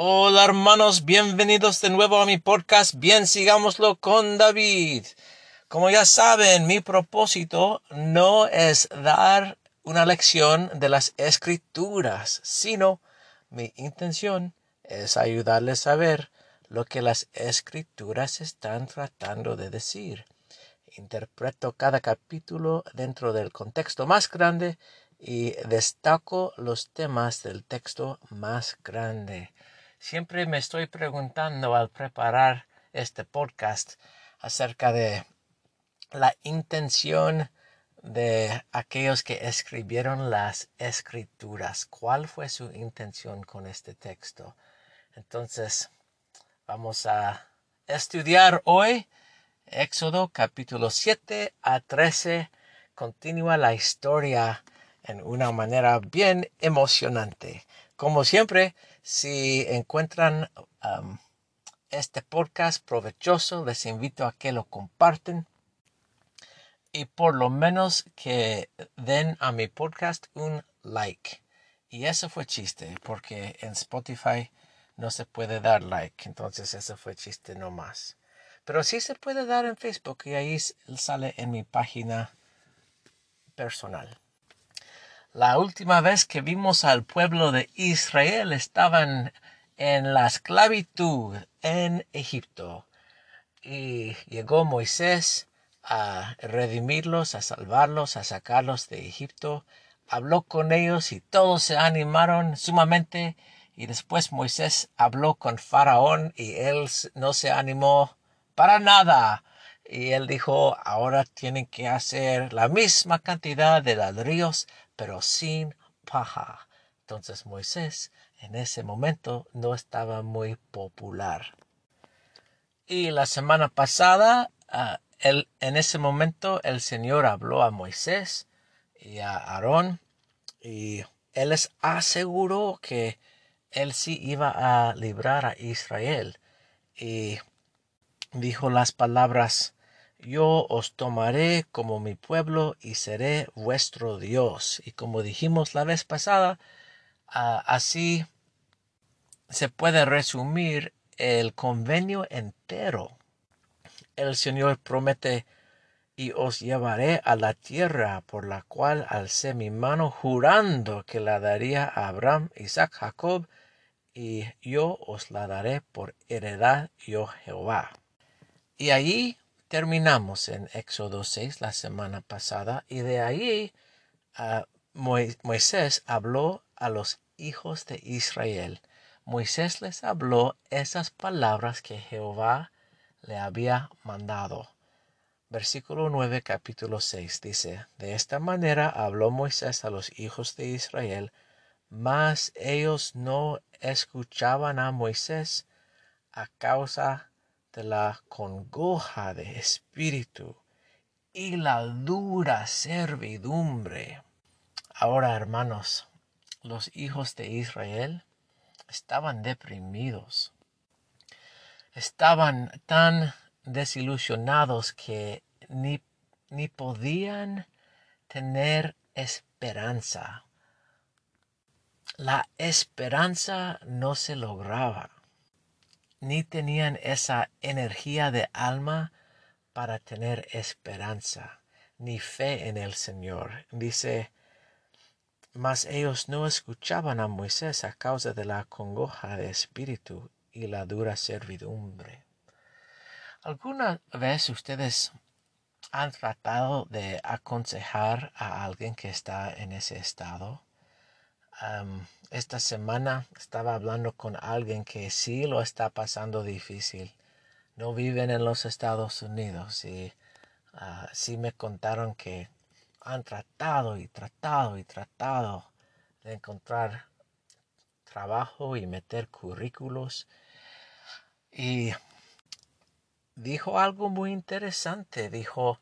Hola hermanos, bienvenidos de nuevo a mi podcast. Bien, sigámoslo con David. Como ya saben, mi propósito no es dar una lección de las escrituras, sino mi intención es ayudarles a ver lo que las escrituras están tratando de decir. Interpreto cada capítulo dentro del contexto más grande y destaco los temas del texto más grande. Siempre me estoy preguntando al preparar este podcast acerca de la intención de aquellos que escribieron las escrituras. ¿Cuál fue su intención con este texto? Entonces, vamos a estudiar hoy Éxodo capítulo 7 a 13. Continúa la historia en una manera bien emocionante. Como siempre, si encuentran este podcast provechoso, les invito a que lo comparten y por lo menos que den a mi podcast un like. Y eso fue chiste, porque en Spotify no se puede dar like, entonces eso fue chiste no más. Pero sí se puede dar en Facebook y ahí sale en mi página personal. La última vez que vimos al pueblo de Israel estaban en la esclavitud en Egipto. Y llegó Moisés a redimirlos, a salvarlos, a sacarlos de Egipto. Habló con ellos y todos se animaron sumamente. Y después Moisés habló con Faraón y él no se animó para nada. Y él dijo, ahora tienen que hacer la misma cantidad de ladrillos pero sin paja. Entonces Moisés en ese momento no estaba muy popular. Y la semana pasada, ah, en ese momento el Señor habló a Moisés y a Aarón y él les aseguró que él sí iba a librar a Israel. Y dijo las palabras yo os tomaré como mi pueblo y seré vuestro Dios. Y como dijimos la vez pasada, así se puede resumir el convenio entero. El Señor promete y os llevaré a la tierra por la cual alcé mi mano jurando que la daría a Abraham, Isaac, Jacob, y yo os la daré por heredad, yo Jehová. Y allí terminamos en Éxodo 6 la semana pasada y de ahí ah, Moisés habló a los hijos de Israel. Moisés les habló esas palabras que Jehová le había mandado. Versículo 9 capítulo 6 dice, De esta manera habló Moisés a los hijos de Israel, mas ellos no escuchaban a Moisés a causa de la congoja de espíritu y la dura servidumbre. Ahora, hermanos, los hijos de Israel estaban deprimidos. Estaban tan desilusionados que ni, ni podían tener esperanza. La esperanza no se lograba ni tenían esa energía de alma para tener esperanza, ni fe en el Señor. Dice, mas ellos no escuchaban a Moisés a causa de la congoja de espíritu y la dura servidumbre. ¿Alguna vez ustedes han tratado de aconsejar a alguien que está en ese estado? Esta semana estaba hablando con alguien que sí lo está pasando difícil. No viven en los Estados Unidos y ah, sí me contaron que han tratado y tratado y tratado de encontrar trabajo y meter currículos. Y dijo algo muy interesante. Dijo,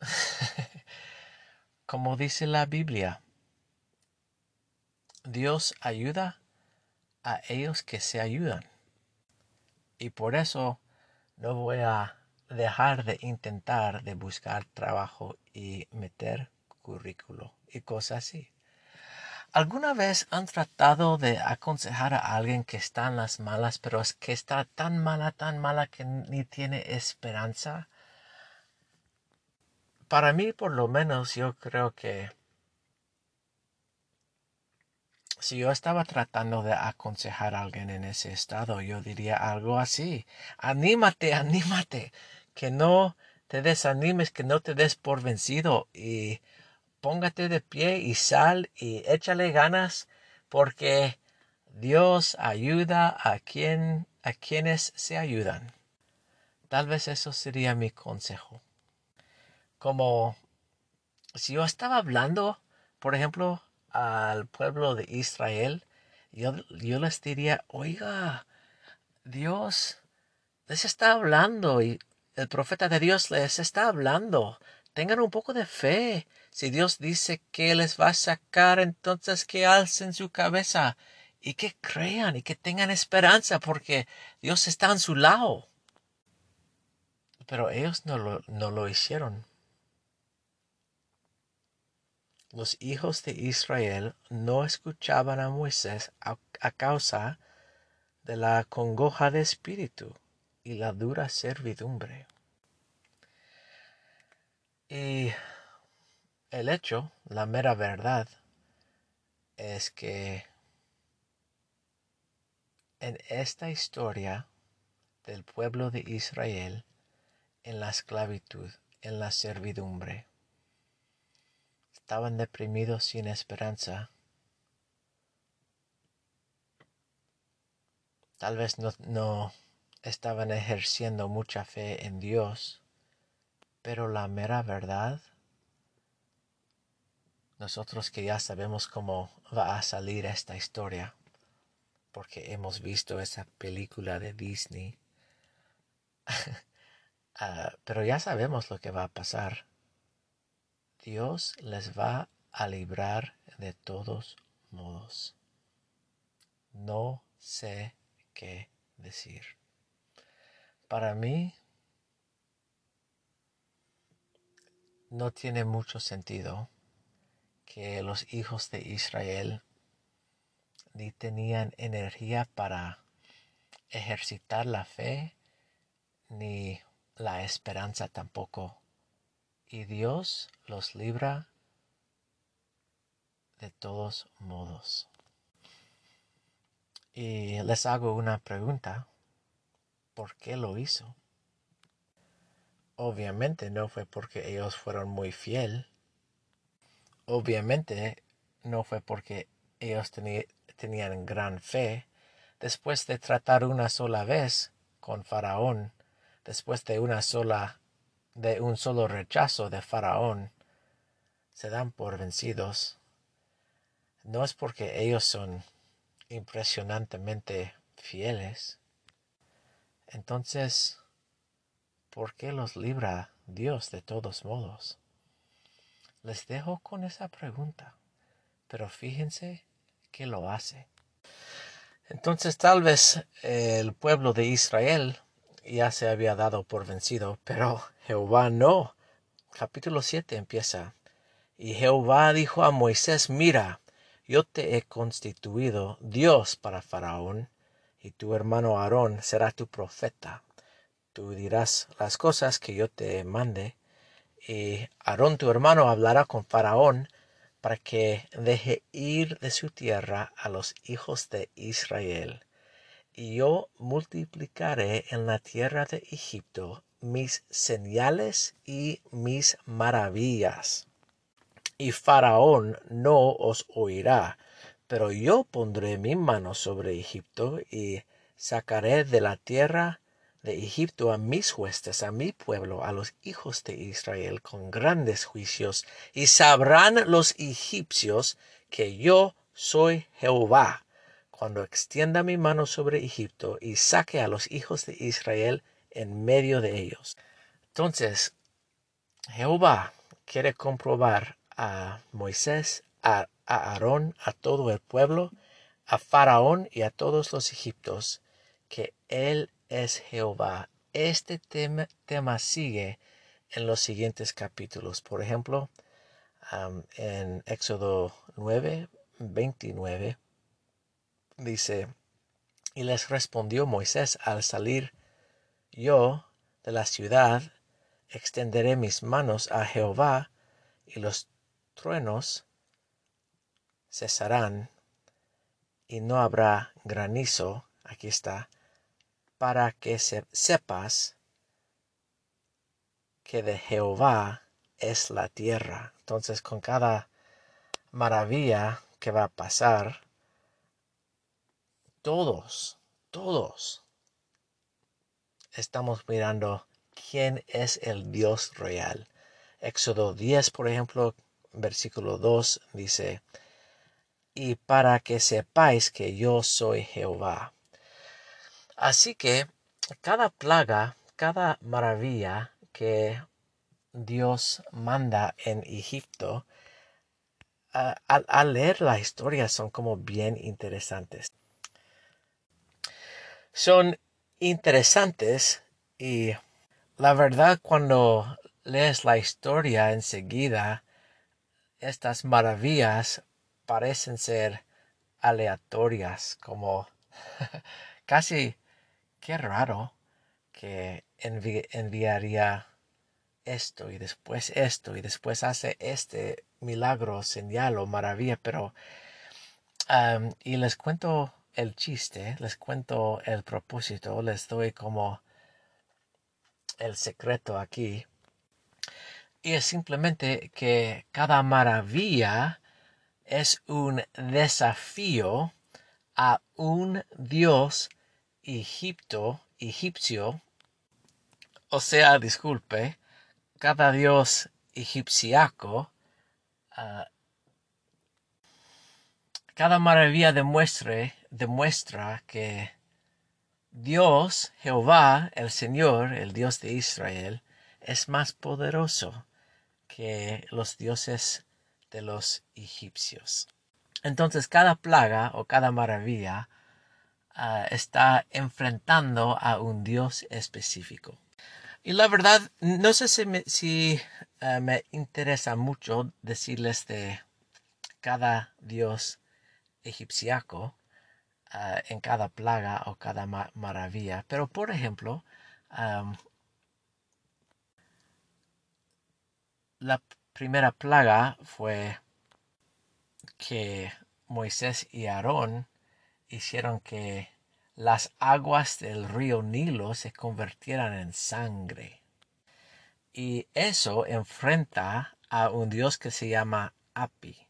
como dice la Biblia, Dios ayuda a ellos que se ayudan. Y por eso no voy a dejar de intentar de buscar trabajo y meter currículo y cosas así. ¿Alguna vez han tratado de aconsejar a alguien que está en las malas, pero es que está tan mala, tan mala que ni tiene esperanza? Para mí, por lo menos, yo creo que si yo estaba tratando de aconsejar a alguien en ese estado, yo diría algo así. Anímate, anímate, que no te desanimes, que no te des por vencido y póngate de pie y sal y échale ganas porque Dios ayuda a quien a quienes se ayudan. Tal vez eso sería mi consejo. Como si yo estaba hablando, por ejemplo, al pueblo de Israel, yo, yo les diría, oiga, Dios les está hablando y el profeta de Dios les está hablando. Tengan un poco de fe. Si Dios dice que les va a sacar, entonces que alcen su cabeza y que crean y que tengan esperanza porque Dios está en su lado. Pero ellos no lo, no lo hicieron. Los hijos de Israel no escuchaban a Moisés a, causa de la congoja de espíritu y la dura servidumbre. Y el hecho, la mera verdad, es que en esta historia del pueblo de Israel, en la esclavitud, en la servidumbre, estaban deprimidos sin esperanza. Tal vez no, no estaban ejerciendo mucha fe en Dios, pero la mera verdad, nosotros que ya sabemos cómo va a salir esta historia, porque hemos visto esa película de Disney, ah, pero ya sabemos lo que va a pasar. Dios les va a librar de todos modos. No sé qué decir. Para mí no tiene mucho sentido que los hijos de Israel ni tenían energía para ejercitar la fe ni la esperanza tampoco y Dios los libra de todos modos. Y les hago una pregunta. ¿Por qué lo hizo? Obviamente no fue porque ellos fueron muy fiel. Obviamente no fue porque ellos tenían gran fe. Después de tratar una sola vez con Faraón, después de una sola de un solo rechazo de Faraón se dan por vencidos, no es porque ellos son impresionantemente fieles. Entonces, ¿por qué los libra Dios de todos modos? Les dejo con esa pregunta, pero fíjense que lo hace. Entonces tal vez el pueblo de Israel ya se había dado por vencido, pero Jehová no. Capítulo 7 empieza. Y Jehová dijo a Moisés, mira, yo te he constituido Dios para Faraón, y tu hermano Aarón será tu profeta. Tú dirás las cosas que yo te mande, y Aarón tu hermano hablará con Faraón para que deje ir de su tierra a los hijos de Israel y yo multiplicaré en la tierra de Egipto mis señales y mis maravillas. Y Faraón no os oirá, pero yo pondré mi mano sobre Egipto y sacaré de la tierra de Egipto a mis huestes, a mi pueblo, a los hijos de Israel, con grandes juicios, y sabrán los egipcios que yo soy Jehová cuando extienda mi mano sobre Egipto y saque a los hijos de Israel en medio de ellos. Entonces, Jehová quiere comprobar a Moisés, a, Aarón, a todo el pueblo, a Faraón y a todos los egiptos, que Él es Jehová. Este tema, tema sigue en los siguientes capítulos. Por ejemplo, en Éxodo 9, 29 dice, y les respondió Moisés al salir yo de la ciudad, extenderé mis manos a Jehová, y los truenos cesarán, y no habrá granizo, aquí está, para que sepas que de Jehová es la tierra. Entonces con cada maravilla que va a pasar, todos, todos estamos mirando quién es el Dios real. Éxodo 10, por ejemplo, versículo 2 dice, y para que sepáis que yo soy Jehová. Así que cada plaga, cada maravilla que Dios manda en Egipto, al, leer la historia son como bien interesantes. Son interesantes y la verdad cuando lees la historia enseguida, estas maravillas parecen ser aleatorias, como casi qué raro que enviaría esto y después esto y después hace este milagro, señal o maravilla, pero y les cuento el chiste, les cuento el propósito, les doy como el secreto aquí. Y es simplemente que cada maravilla es un desafío a un dios egipto, egipcio, o sea, disculpe, cada dios egipciaco, ah, cada maravilla demuestre, demuestra que Dios, Jehová, el Señor, el Dios de Israel, es más poderoso que los dioses de los egipcios. Entonces cada plaga o cada maravilla ah, está enfrentando a un dios específico. Y la verdad, no sé si, me, si ah, me interesa mucho decirles de cada dios egipciaco, Ah, en cada plaga o cada maravilla. Pero por ejemplo, la primera plaga fue que Moisés y Aarón hicieron que las aguas del río Nilo se convirtieran en sangre. Y eso enfrenta a un dios que se llama Api.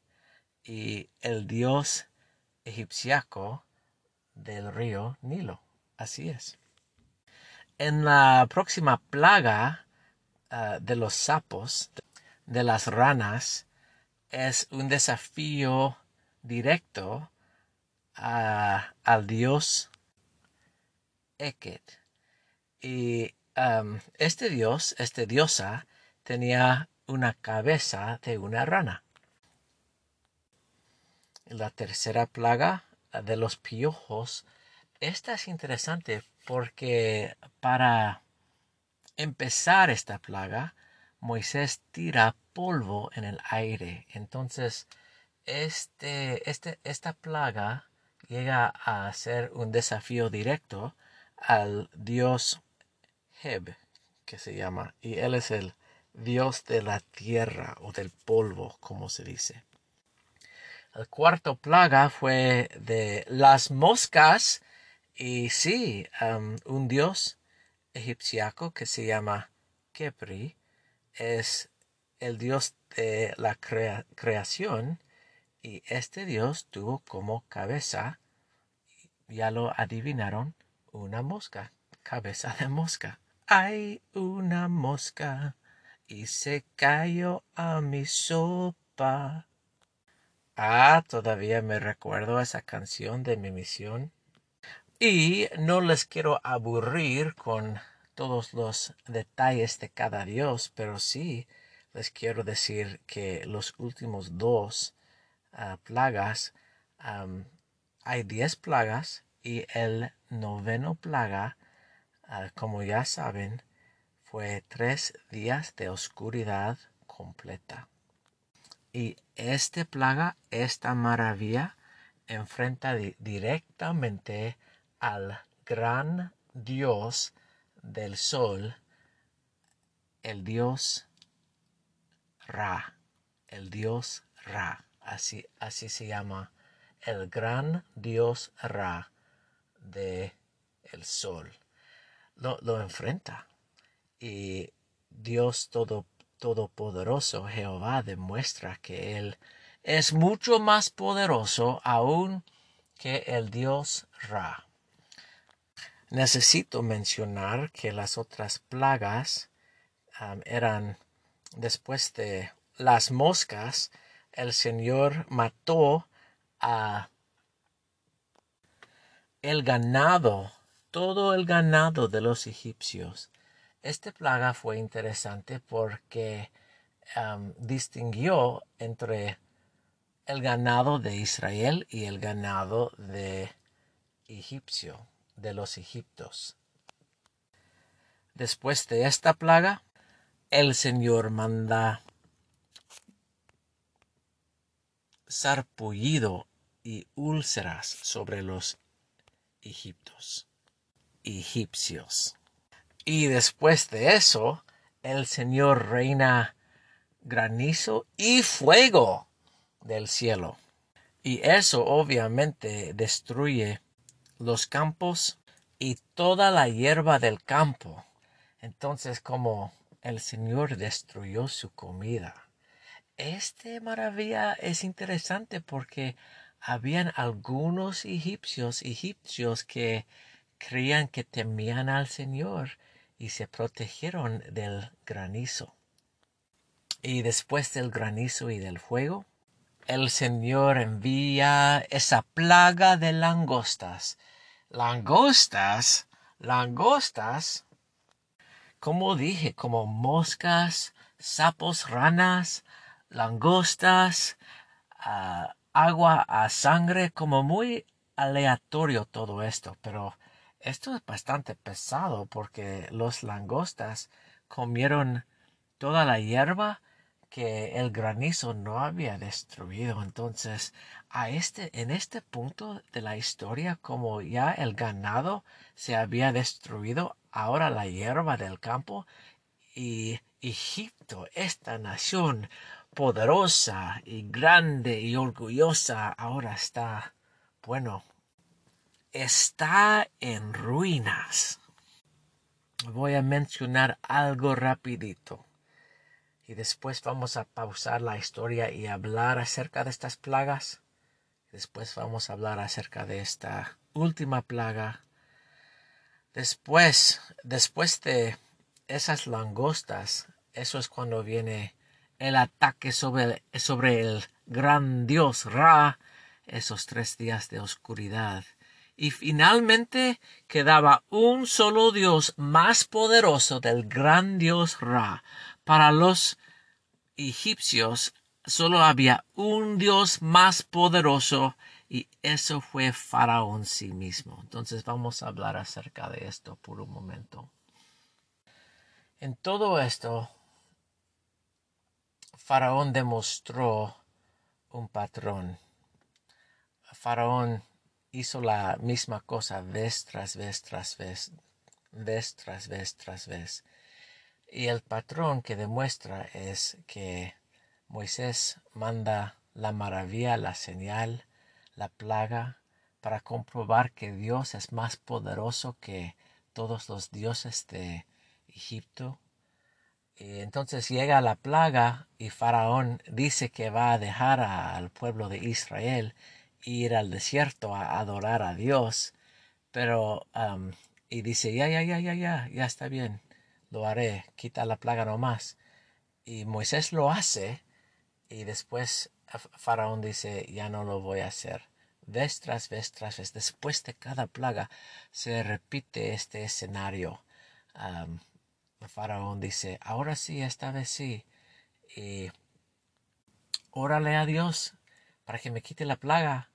Y el dios egipciaco del río Nilo. Así es. En la próxima plaga ah, de los sapos, de las ranas, es un desafío directo al dios Eket. Y este dios, este diosa, tenía una cabeza de una rana. La tercera plaga de los piojos, esta es interesante porque para empezar esta plaga, Moisés tira polvo en el aire. Entonces, este, este, esta plaga llega a ser un desafío directo al dios Heb, que se llama, y él es el dios de la tierra o del polvo, como se dice. El cuarto plaga fue de las moscas y sí, un dios egipciaco que se llama Kepri es el dios de la creación y este dios tuvo como cabeza, ya lo adivinaron, una mosca, cabeza de mosca. Hay una mosca y se cayó a mi sopa. Ah, todavía me recuerdo esa canción de mi misión. Y no les quiero aburrir con todos los detalles de cada dios, pero sí les quiero decir que los últimos dos ah, plagas, hay diez plagas y el noveno plaga, ah, como ya saben, fue tres días de oscuridad completa. Y esta plaga, esta maravilla, enfrenta directamente al gran Dios del sol, el Dios Ra, el Dios Ra, así, así se llama, el gran Dios Ra de el sol. Lo, lo enfrenta y Dios todo, Todopoderoso Jehová demuestra que Él es mucho más poderoso aún que el Dios Ra. Necesito mencionar que las otras plagas eran después de las moscas, el Señor mató a el ganado, todo el ganado de los egipcios esta plaga fue interesante porque distinguió entre el ganado de Israel y el ganado de egipcio, de los egiptos. Después de esta plaga, el Señor manda sarpullido y úlceras sobre los egiptos, egipcios. Y después de eso, el Señor reina granizo y fuego del cielo. Y eso obviamente destruye los campos y toda la hierba del campo. Entonces, como el Señor destruyó su comida. Esta maravilla es interesante porque habían algunos egipcios, egipcios que creían que temían al Señor y se protegieron del granizo. Y después del granizo y del fuego, el Señor envía esa plaga de langostas. Langostas, langostas, como dije, como moscas, sapos, ranas, langostas, ah, agua a sangre, como muy aleatorio todo esto, pero esto es bastante pesado porque los langostas comieron toda la hierba que el granizo no había destruido. Entonces, a este, en este punto de la historia, como ya el ganado se había destruido, ahora la hierba del campo y Egipto, esta nación poderosa y grande y orgullosa, ahora está, bueno, está en ruinas. Voy a mencionar algo rapidito y después vamos a pausar la historia y hablar acerca de estas plagas. Después vamos a hablar acerca de esta última plaga. Después, después de esas langostas, eso es cuando viene el ataque sobre, sobre el gran dios Ra, esos tres días de oscuridad y finalmente quedaba un solo Dios más poderoso del gran Dios Ra. Para los egipcios solo había un Dios más poderoso y eso fue Faraón sí mismo. Entonces vamos a hablar acerca de esto por un momento. En todo esto, Faraón demostró un patrón. Faraón hizo la misma cosa vez tras vez tras vez, vez tras vez tras vez. Y el patrón que demuestra es que Moisés manda la maravilla, la señal, la plaga, para comprobar que Dios es más poderoso que todos los dioses de Egipto. Y entonces llega la plaga y Faraón dice que va a dejar al pueblo de Israel ir al desierto a adorar a Dios, pero y dice, ya, ya, ya, ya, ya, ya está bien, lo haré, quita la plaga nomás. Y Moisés lo hace y después Faraón dice, ya no lo voy a hacer. Vez tras vez tras vez, después de cada plaga se repite este escenario. Faraón dice, ahora sí, esta vez sí. Y órale a Dios para que me quite la plaga.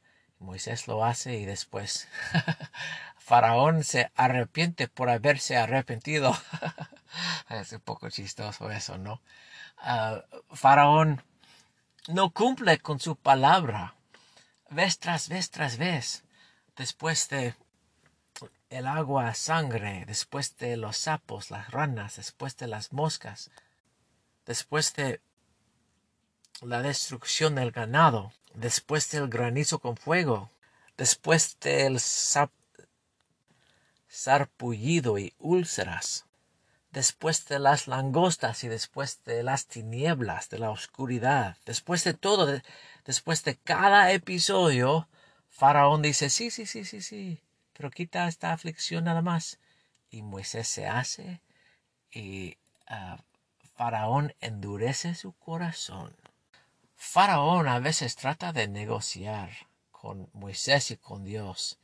Moisés lo hace y después Faraón se arrepiente por haberse arrepentido. es un poco chistoso eso, ¿no? Ah, Faraón no cumple con su palabra, vez tras vez tras vez, después de el agua sangre, después de los sapos, las ranas, después de las moscas, después de la destrucción del ganado, después del granizo con fuego, después del sarpullido y úlceras, después de las langostas y después de las tinieblas, de la oscuridad, después de todo, después de cada episodio, Faraón dice, sí, sí, sí, sí, sí, pero quita esta aflicción nada más. Y Moisés se hace y ah, Faraón endurece su corazón. Faraón a veces trata de negociar con Moisés y con Dios,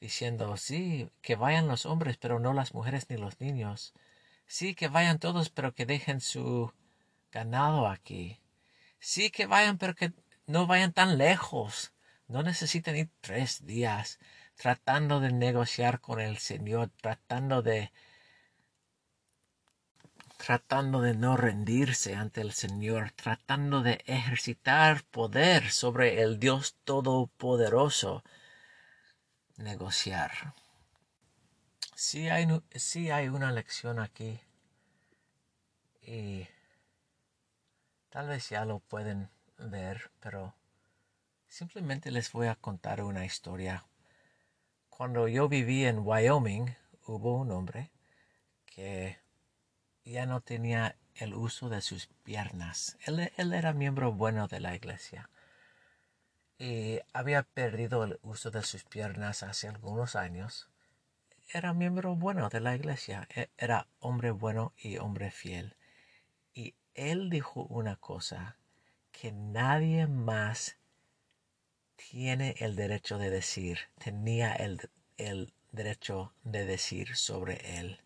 diciendo, sí, que vayan los hombres, pero no las mujeres ni los niños. Sí, que vayan todos, pero que dejen su ganado aquí. Sí, que vayan, pero que no vayan tan lejos. No necesitan ir tres días tratando de negociar con el Señor, tratando de tratando de no rendirse ante el Señor, tratando de ejercitar poder sobre el Dios Todopoderoso, negociar. Sí hay, sí hay una lección aquí y tal vez ya lo pueden ver, pero simplemente les voy a contar una historia. Cuando yo viví en Wyoming, hubo un hombre que ya no tenía el uso de sus piernas. Él, él, era miembro bueno de la iglesia y había perdido el uso de sus piernas hace algunos años. Era miembro bueno de la iglesia, e, era hombre bueno y hombre fiel. Y él dijo una cosa que nadie más tiene el derecho de decir, tenía el, el derecho de decir sobre él.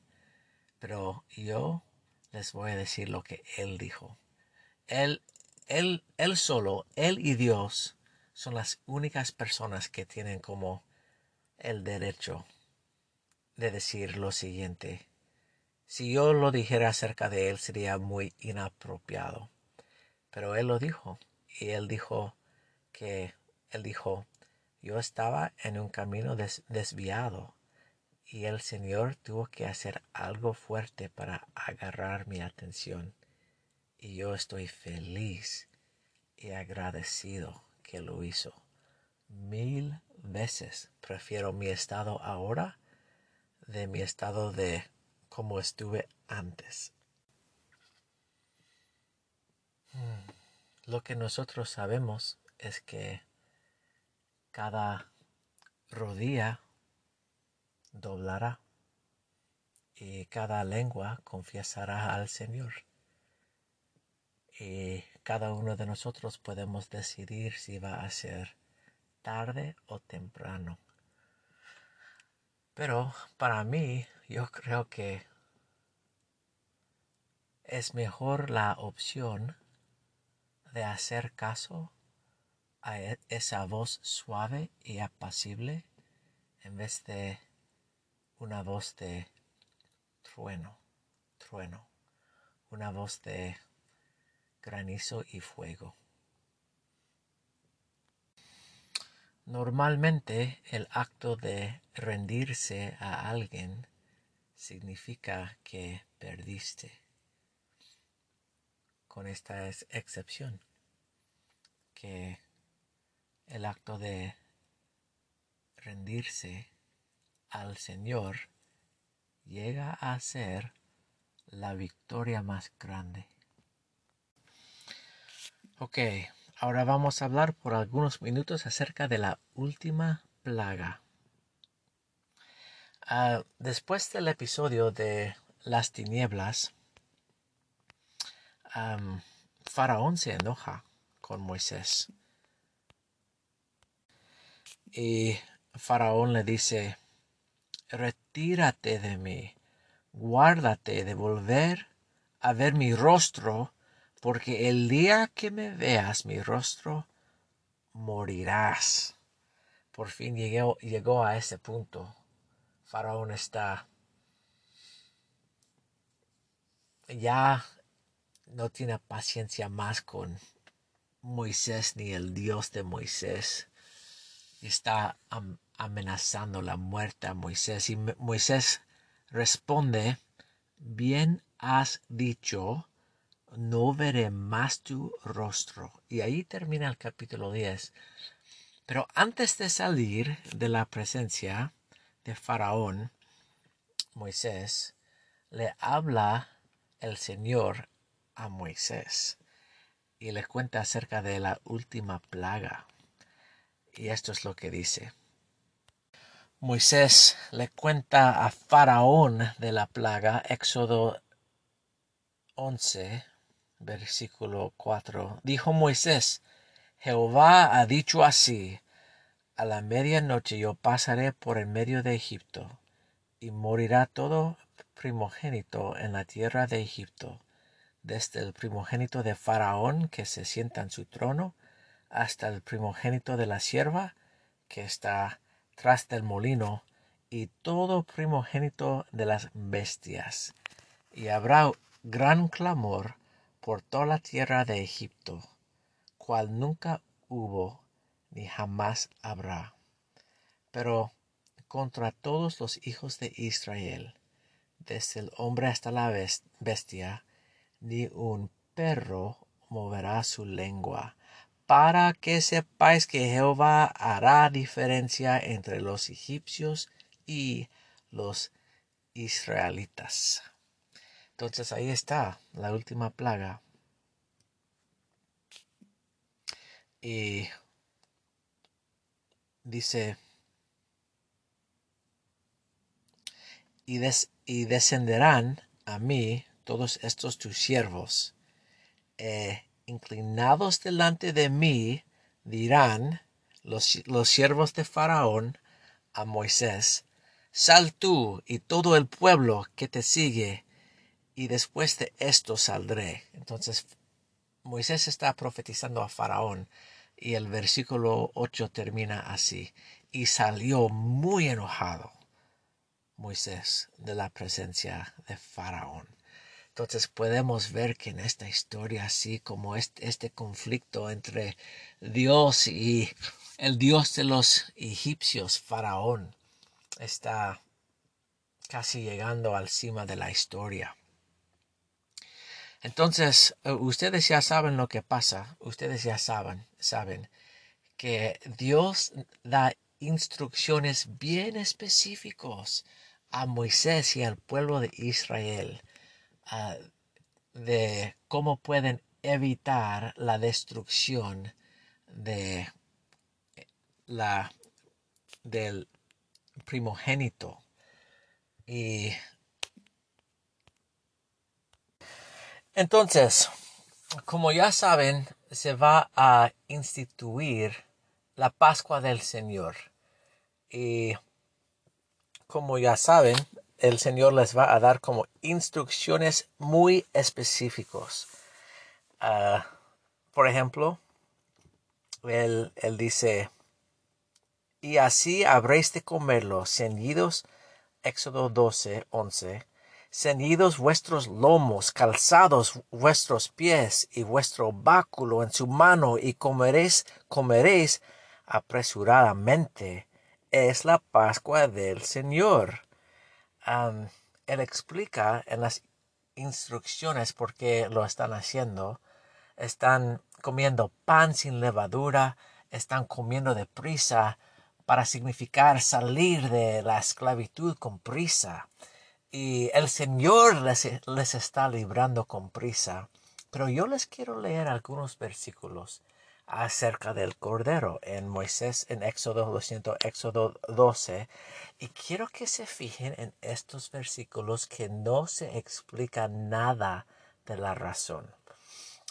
Pero yo les voy a decir lo que él dijo. Él, él, él solo, él y Dios son las únicas personas que tienen como el derecho de decir lo siguiente. Si yo lo dijera acerca de él sería muy inapropiado. Pero él lo dijo. Y él dijo que, él dijo, yo estaba en un camino desviado y el Señor tuvo que hacer algo fuerte para agarrar mi atención. Y yo estoy feliz y agradecido que lo hizo. Mil veces prefiero mi estado ahora de mi estado de como estuve antes. Hmm. Lo que nosotros sabemos es que cada rodilla doblará y cada lengua confiesará al Señor. Y cada uno de nosotros podemos decidir si va a ser tarde o temprano. Pero para mí yo creo que es mejor la opción de hacer caso a e-, esa voz suave y apacible en vez de una voz de trueno, trueno, una voz de granizo y fuego. Normalmente el acto de rendirse a alguien significa que perdiste. Con esta excepción, que el acto de rendirse al Señor llega a ser la victoria más grande. Ok, ahora vamos a hablar por algunos minutos acerca de la última plaga. Ah, después del episodio de las tinieblas, Faraón se enoja con Moisés. Y Faraón le dice, retírate de mí, guárdate de volver a ver mi rostro, porque el día que me veas mi rostro, morirás. Por fin llegó, llegó a ese punto. Faraón está ya no tiene paciencia más con Moisés ni el Dios de Moisés. Está amenazando la muerte a Moisés y Moisés responde, bien has dicho, no veré más tu rostro. Y ahí termina el capítulo 10. Pero antes de salir de la presencia de Faraón, Moisés, le habla el Señor a Moisés y le cuenta acerca de la última plaga. Y esto es lo que dice. Moisés le cuenta a Faraón de la plaga, Éxodo 11, versículo 4. Dijo Moisés, Jehová ha dicho así, a la medianoche yo pasaré por el medio de Egipto, y morirá todo primogénito en la tierra de Egipto, desde el primogénito de Faraón que se sienta en su trono, hasta el primogénito de la sierva que está tras del molino, y todo primogénito de las bestias. Y habrá gran clamor por toda la tierra de Egipto, cual nunca hubo ni jamás habrá. Pero contra todos los hijos de Israel, desde el hombre hasta la bestia, ni un perro moverá su lengua, para que sepáis que Jehová hará diferencia entre los egipcios y los israelitas. Entonces ahí está la última plaga. Y dice, y, y descenderán a mí todos estos tus siervos, eh, inclinados delante de mí, dirán los, los siervos de Faraón a Moisés, Sal tú y todo el pueblo que te sigue, y después de esto saldré. Entonces Moisés está profetizando a Faraón y el versículo 8 termina así. Y salió muy enojado Moisés de la presencia de Faraón. Entonces podemos ver que en esta historia, así como este, este, conflicto entre Dios y el Dios de los egipcios, Faraón, está casi llegando al cima de la historia. Entonces, eh, ustedes ya saben lo que pasa, ustedes ya saben, saben que Dios da instrucciones bien específicos a Moisés y al pueblo de Israel Ah, de cómo pueden evitar la destrucción de la del primogénito. Y entonces como ya saben se va a instituir la Pascua del Señor. Y como ya saben el Señor les va a dar como instrucciones muy específicos. Ah, por ejemplo, él, él, dice, y así habréis de comerlo, ceñidos, Éxodo 12, 11, ceñidos vuestros lomos, calzados vuestros pies y vuestro báculo en su mano, y comeréis, comeréis apresuradamente. Es la Pascua del Señor él explica en las instrucciones por qué lo están haciendo. Están comiendo pan sin levadura, están comiendo deprisa para significar salir de la esclavitud con prisa. Y el Señor les, les está librando con prisa. Pero yo les quiero leer algunos versículos acerca del Cordero en Moisés en Éxodo, lo siento, Éxodo 12. Y quiero que se fijen en estos versículos que no se explica nada de la razón.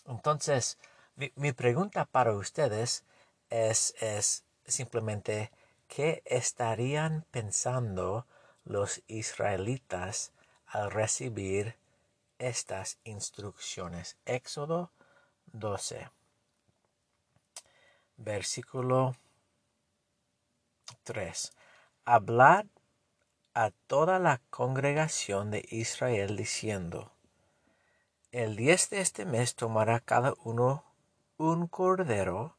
Entonces, mi, pregunta para ustedes es, es simplemente, ¿qué estarían pensando los israelitas al recibir estas instrucciones? Éxodo 12 versículo 3. Hablad a toda la congregación de Israel diciendo, el 10 de este mes tomará cada uno un cordero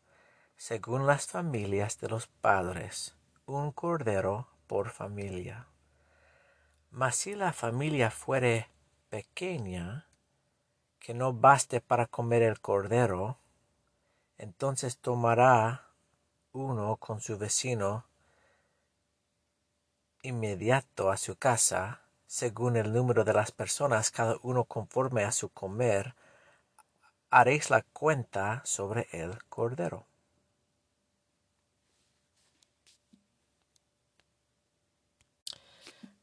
según las familias de los padres, un cordero por familia. Mas si la familia fuere pequeña, que no baste para comer el cordero, entonces tomará uno con su vecino inmediato a su casa, según el número de las personas, cada uno conforme a su comer, haréis la cuenta sobre el cordero.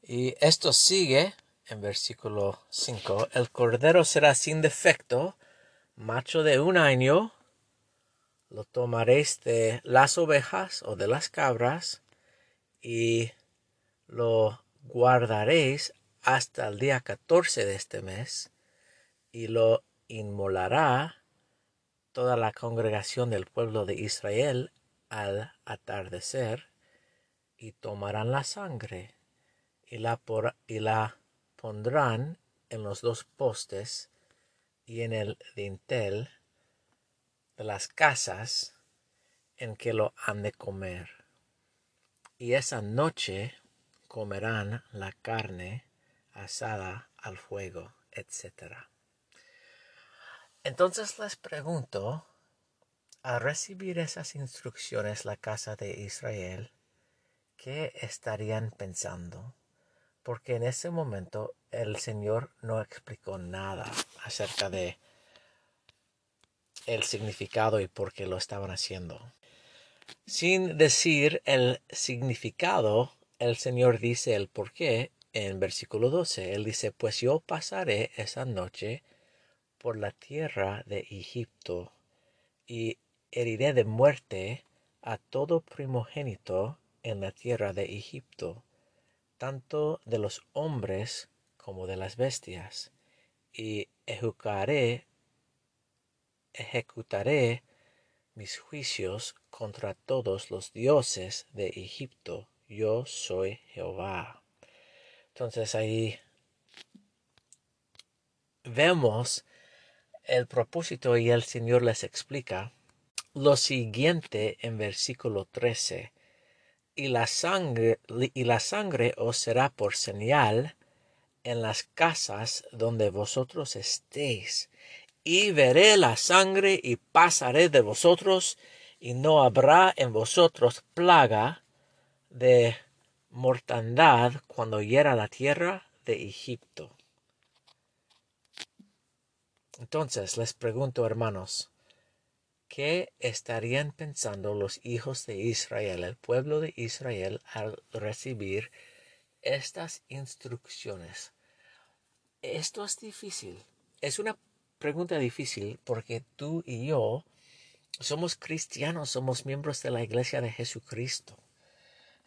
Y esto sigue en versículo 5. El cordero será sin defecto, macho de un año. Lo tomaréis de las ovejas o de las cabras y lo guardaréis hasta el día 14 de este mes y lo inmolará toda la congregación del pueblo de Israel al atardecer y tomarán la sangre y la, y la pondrán en los dos postes y en el dintel de las casas en que lo han de comer. Y esa noche comerán la carne asada al fuego, etc. Entonces les pregunto, al recibir esas instrucciones la casa de Israel, ¿qué estarían pensando? porque en ese momento el Señor no explicó nada acerca de el significado y por qué lo estaban haciendo. Sin decir el significado, el Señor dice el por qué en versículo 12. Él dice, pues yo pasaré esa noche por la tierra de Egipto y heriré de muerte a todo primogénito en la tierra de Egipto tanto de los hombres como de las bestias, y ejecutaré, ejecutaré mis juicios contra todos los dioses de Egipto. Yo soy Jehová. Entonces ahí vemos el propósito y el Señor les explica lo siguiente en versículo 13 y la sangre, y la sangre os será por señal en las casas donde vosotros estéis. Y veré la sangre y pasaré de vosotros, y no habrá en vosotros plaga de mortandad cuando hiera la tierra de Egipto. Entonces les pregunto, hermanos, ¿Qué estarían pensando los hijos de Israel, el pueblo de Israel, al recibir estas instrucciones? Esto es difícil. Es una pregunta difícil porque tú y yo somos cristianos, somos miembros de la iglesia de Jesucristo.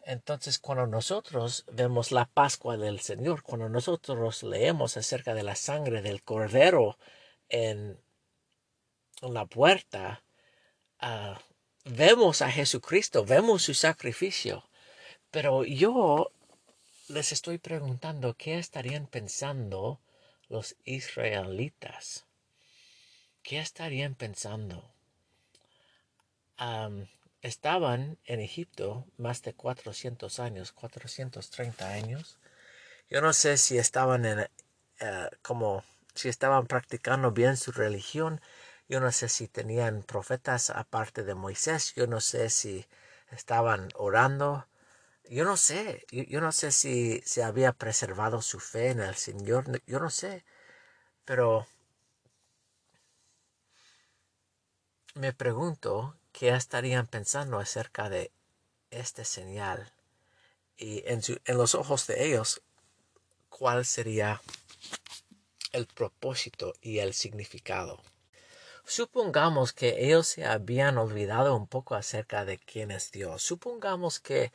Entonces, cuando nosotros vemos la Pascua del Señor, cuando nosotros leemos acerca de la sangre del Cordero en, la puerta, Ah, vemos a Jesucristo, vemos su sacrificio, pero yo les estoy preguntando qué estarían pensando los israelitas. ¿Qué estarían pensando? estaban en Egipto más de 400 años, 430 años. Yo no sé si estaban en, eh, como, si estaban practicando bien su religión, yo no sé si tenían profetas aparte de Moisés. Yo no sé si estaban orando. Yo no sé. Yo, no sé si se había preservado su fe en el Señor. Yo no sé. Pero me pregunto qué estarían pensando acerca de este señal. Y en, en los ojos de ellos, cuál sería el propósito y el significado. Supongamos que ellos se habían olvidado un poco acerca de quién es Dios. Supongamos que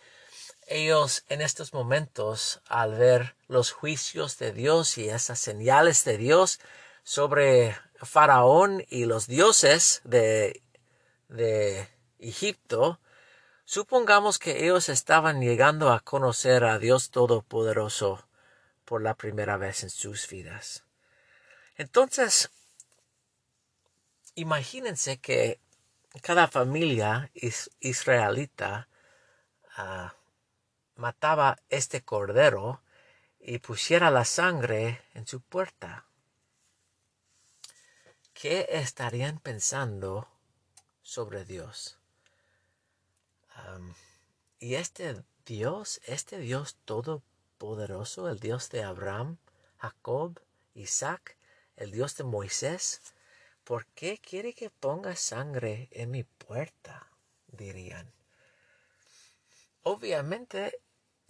ellos en estos momentos, al ver los juicios de Dios y esas señales de Dios sobre Faraón y los dioses de, de Egipto, supongamos que ellos estaban llegando a conocer a Dios Todopoderoso por la primera vez en sus vidas. Entonces, imagínense que cada familia israelita ah, mataba este cordero y pusiera la sangre en su puerta. ¿Qué estarían pensando sobre Dios? y este Dios, este Dios todopoderoso, el Dios de Abraham, Jacob, Isaac, el Dios de Moisés, ¿por qué quiere que ponga sangre en mi puerta? dirían. Obviamente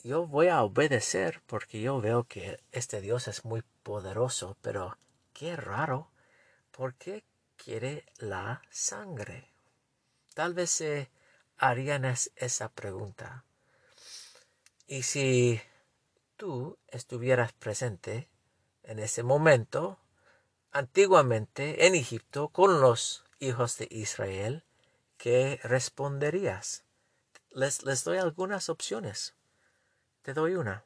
yo voy a obedecer porque yo veo que este Dios es muy poderoso, pero qué raro, ¿por qué quiere la sangre? Tal vez se harían esa pregunta. Y si tú estuvieras presente en ese momento, antiguamente en Egipto, con los hijos de Israel, ¿qué responderías? Les, les doy algunas opciones. Te doy una.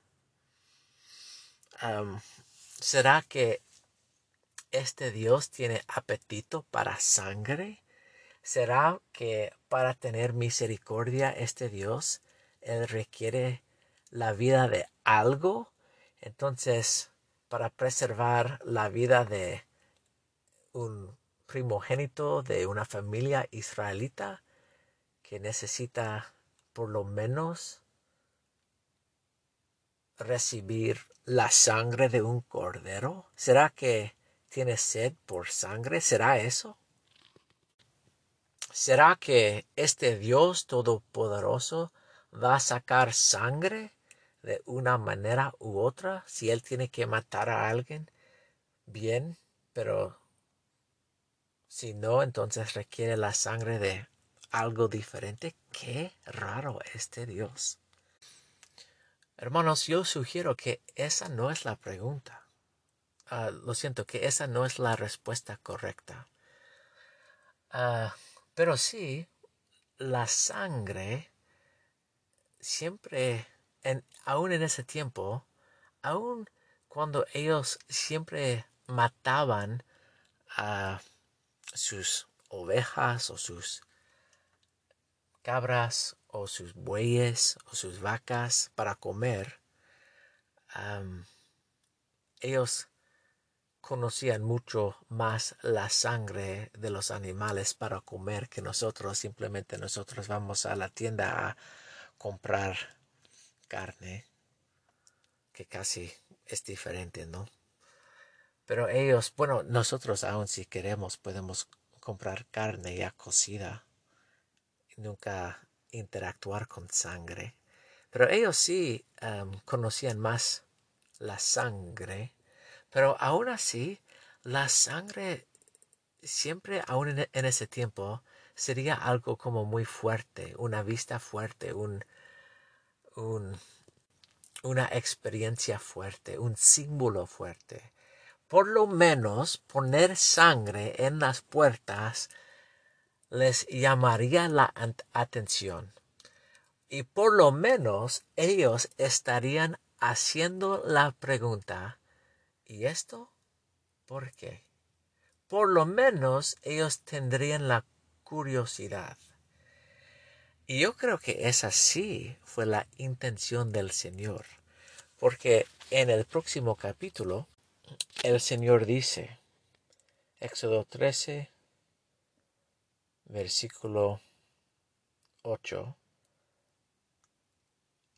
¿Será que este Dios tiene apetito para sangre? ¿Será que para tener misericordia este Dios, Él requiere la vida de algo? Entonces, para preservar la vida de un primogénito de una familia israelita que necesita por lo menos recibir la sangre de un cordero? ¿Será que tiene sed por sangre? ¿Será eso? ¿Será que este Dios todopoderoso va a sacar sangre de una manera u otra si él tiene que matar a alguien? Bien, pero si no, entonces requiere la sangre de algo diferente. Qué raro este Dios. Hermanos, yo sugiero que esa no es la pregunta. Ah, lo siento, que esa no es la respuesta correcta. Ah, pero sí, la sangre siempre, aún en ese tiempo, aún cuando ellos siempre mataban a sus ovejas o sus cabras o sus bueyes o sus vacas para comer, ellos conocían mucho más la sangre de los animales para comer que nosotros. Simplemente nosotros vamos a la tienda a comprar carne, que casi es diferente, ¿no? Pero ellos, bueno, nosotros aún si queremos podemos comprar carne ya cocida, nunca interactuar con sangre. Pero ellos sí conocían más la sangre pero aún así, la sangre siempre, aún en, ese tiempo, sería algo como muy fuerte, una vista fuerte, un, un, una experiencia fuerte, un símbolo fuerte. Por lo menos poner sangre en las puertas les llamaría la atención. Y por lo menos ellos estarían haciendo la pregunta, ¿Y esto? ¿Por qué? Por lo menos ellos tendrían la curiosidad. Y yo creo que esa sí fue la intención del Señor. Porque en el próximo capítulo, el Señor dice, Éxodo 13, versículo 8,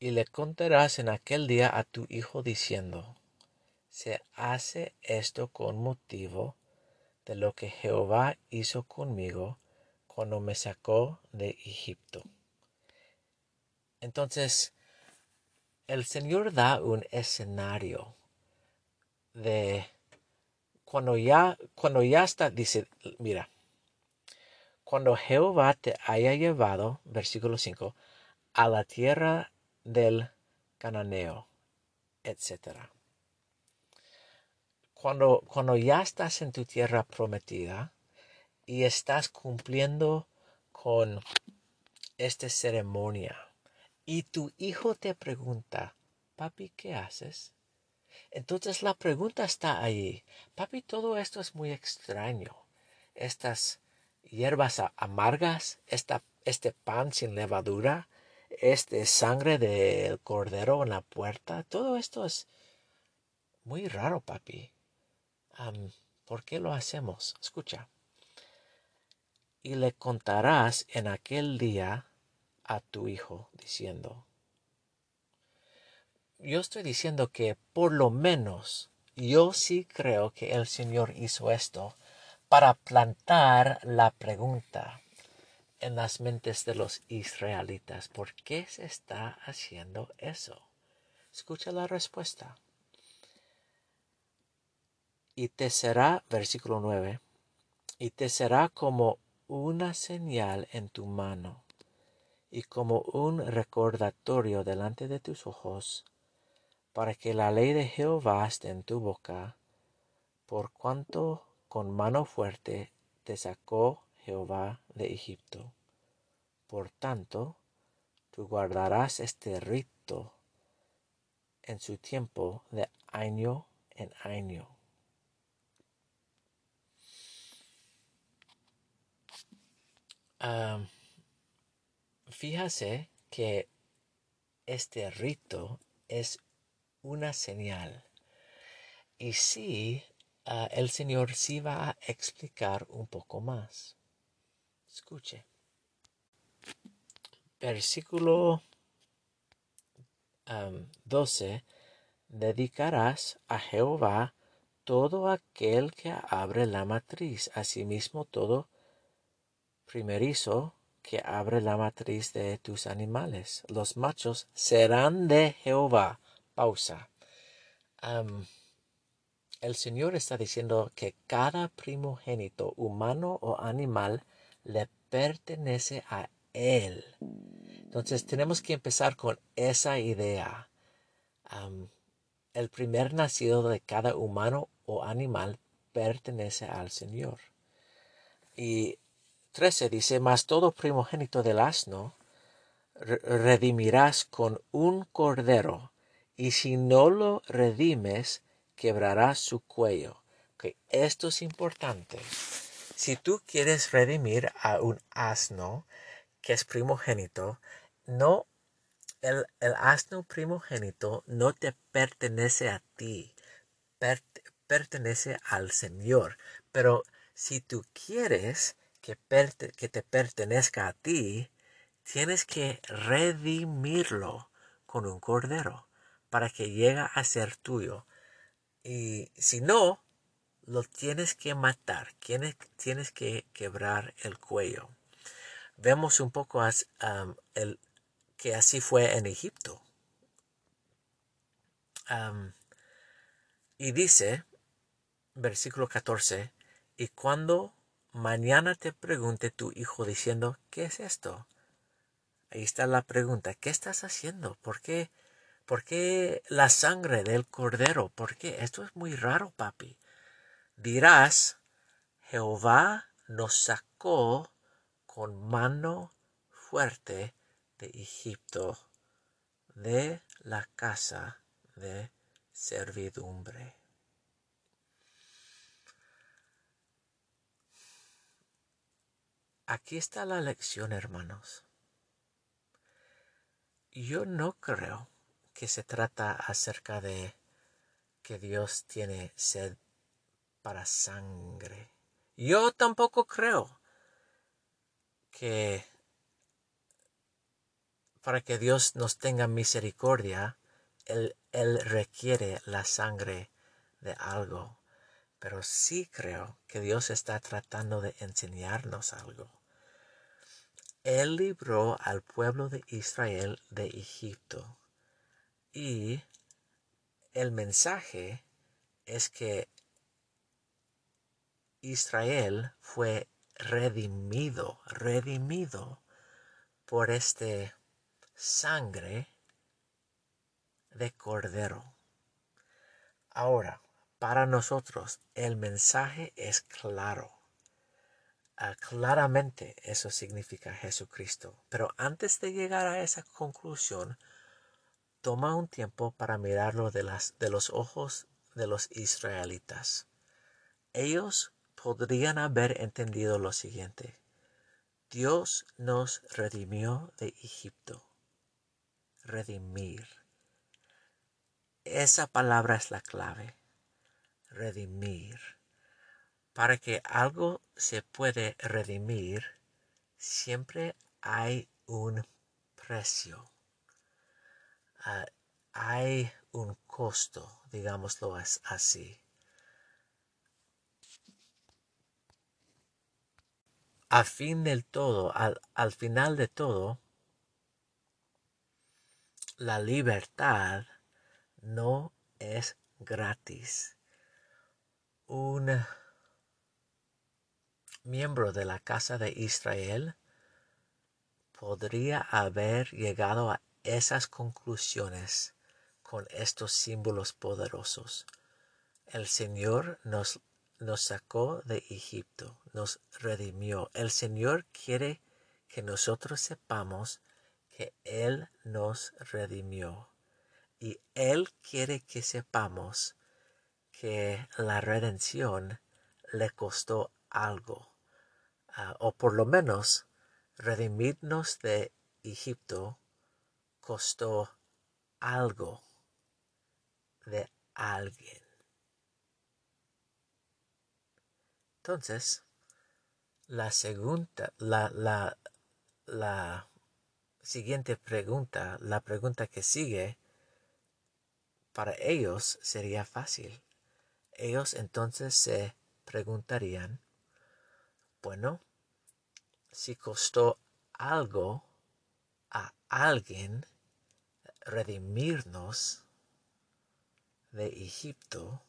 y le contarás en aquel día a tu hijo diciendo, se hace esto con motivo de lo que Jehová hizo conmigo cuando me sacó de Egipto. Entonces, el Señor da un escenario de cuando ya, cuando ya está, dice, mira, cuando Jehová te haya llevado, versículo 5, a la tierra del cananeo, etcétera cuando, cuando ya estás en tu tierra prometida y estás cumpliendo con esta ceremonia y tu hijo te pregunta, papi, ¿qué haces? Entonces la pregunta está ahí, papi, todo esto es muy extraño. Estas hierbas amargas, este pan sin levadura, este sangre del cordero en la puerta. Todo esto es muy raro, papi. ¿Por qué lo hacemos? Escucha. Y le contarás en aquel día a tu hijo, diciendo, yo estoy diciendo que por lo menos yo sí creo que el Señor hizo esto para plantar la pregunta en las mentes de los israelitas. ¿Por qué se está haciendo eso? Escucha la respuesta. Y te será, versículo 9, y te será como una señal en tu mano y como un recordatorio delante de tus ojos para que la ley de Jehová esté en tu boca, por cuanto con mano fuerte te sacó Jehová de Egipto. Por tanto, tú guardarás este rito en su tiempo de año en año. Fíjase que este rito es una señal. Y sí, ah, el Señor sí va a explicar un poco más. Escuche. Versículo 12. Dedicarás a Jehová todo aquel que abre la matriz, asimismo todo primerizo que abre la matriz de tus animales. Los machos serán de Jehová pausa. el Señor está diciendo que cada primogénito humano o animal le pertenece a Él. Entonces tenemos que empezar con esa idea. el primer nacido de cada humano o animal pertenece al Señor. Y 13 dice, más todo primogénito del asno redimirás con un cordero y si no lo redimes, quebrarás su cuello. Que esto es importante. Si tú quieres redimir a un asno que es primogénito, no, el, asno primogénito no te pertenece a ti, pertenece al Señor. Pero si tú quieres que, te pertenezca a ti, tienes que redimirlo con un cordero para que llegue a ser tuyo. Y si no, lo tienes que matar, tienes, tienes que quebrar el cuello. Vemos un poco el, que así fue en Egipto. y dice, versículo 14, y cuando mañana te pregunte tu hijo diciendo, ¿qué es esto? Ahí está la pregunta, ¿qué estás haciendo? ¿Por qué? ¿Por qué la sangre del cordero? ¿Por qué? Esto es muy raro, papi. Dirás, Jehová nos sacó con mano fuerte de Egipto, de la casa de servidumbre. Aquí está la lección, hermanos. Yo no creo que se trata acerca de que Dios tiene sed para sangre. Yo tampoco creo que para que Dios nos tenga misericordia, Él, Él requiere la sangre de algo. Pero sí creo que Dios está tratando de enseñarnos algo. Él libró al pueblo de Israel de Egipto y el mensaje es que Israel fue redimido, redimido por este sangre de cordero. Ahora, para nosotros el mensaje es claro. Ah, claramente eso significa Jesucristo. Pero antes de llegar a esa conclusión, toma un tiempo para mirarlo de, las, de los ojos de los israelitas. Ellos podrían haber entendido lo siguiente. Dios nos redimió de Egipto. Redimir. Esa palabra es la clave. Redimir. Para que algo se puede redimir, siempre hay un precio. Ah, hay un costo, digámoslo así. A fin del todo, al, al final de todo, la libertad no es gratis. Un miembro de la casa de Israel podría haber llegado a esas conclusiones con estos símbolos poderosos. El Señor nos, nos sacó de Egipto, nos redimió. El Señor quiere que nosotros sepamos que Él nos redimió. Y Él quiere que sepamos que la redención le costó algo. Ah, o por lo menos redimirnos de Egipto costó algo de alguien. Entonces, la segunda, la, la, la siguiente pregunta, la pregunta que sigue, para ellos sería fácil. Ellos entonces se preguntarían, bueno, si costó algo a alguien redimirnos de Egipto,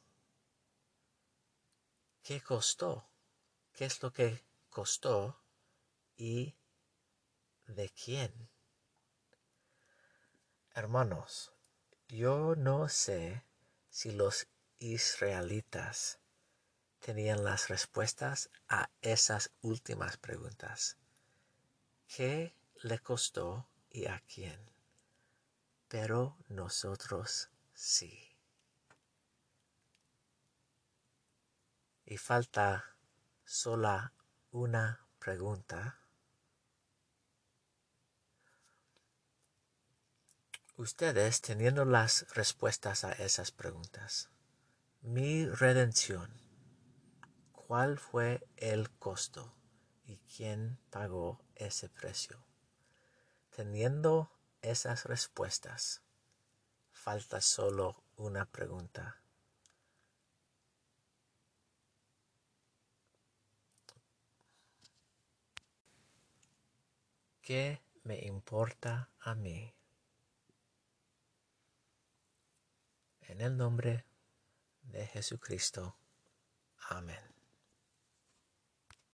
¿qué costó? ¿Qué es lo que costó? ¿Y de quién? Hermanos, yo no sé si los israelitas tenían las respuestas a esas últimas preguntas. ¿Qué le costó y a quién? Pero nosotros sí. y falta sola una pregunta. Ustedes teniendo las respuestas a esas preguntas. Mi redención. ¿Cuál fue el costo y quién pagó ese precio? Teniendo esas respuestas, falta solo una pregunta. ¿Qué me importa a mí? En el nombre de Jesucristo. Amén.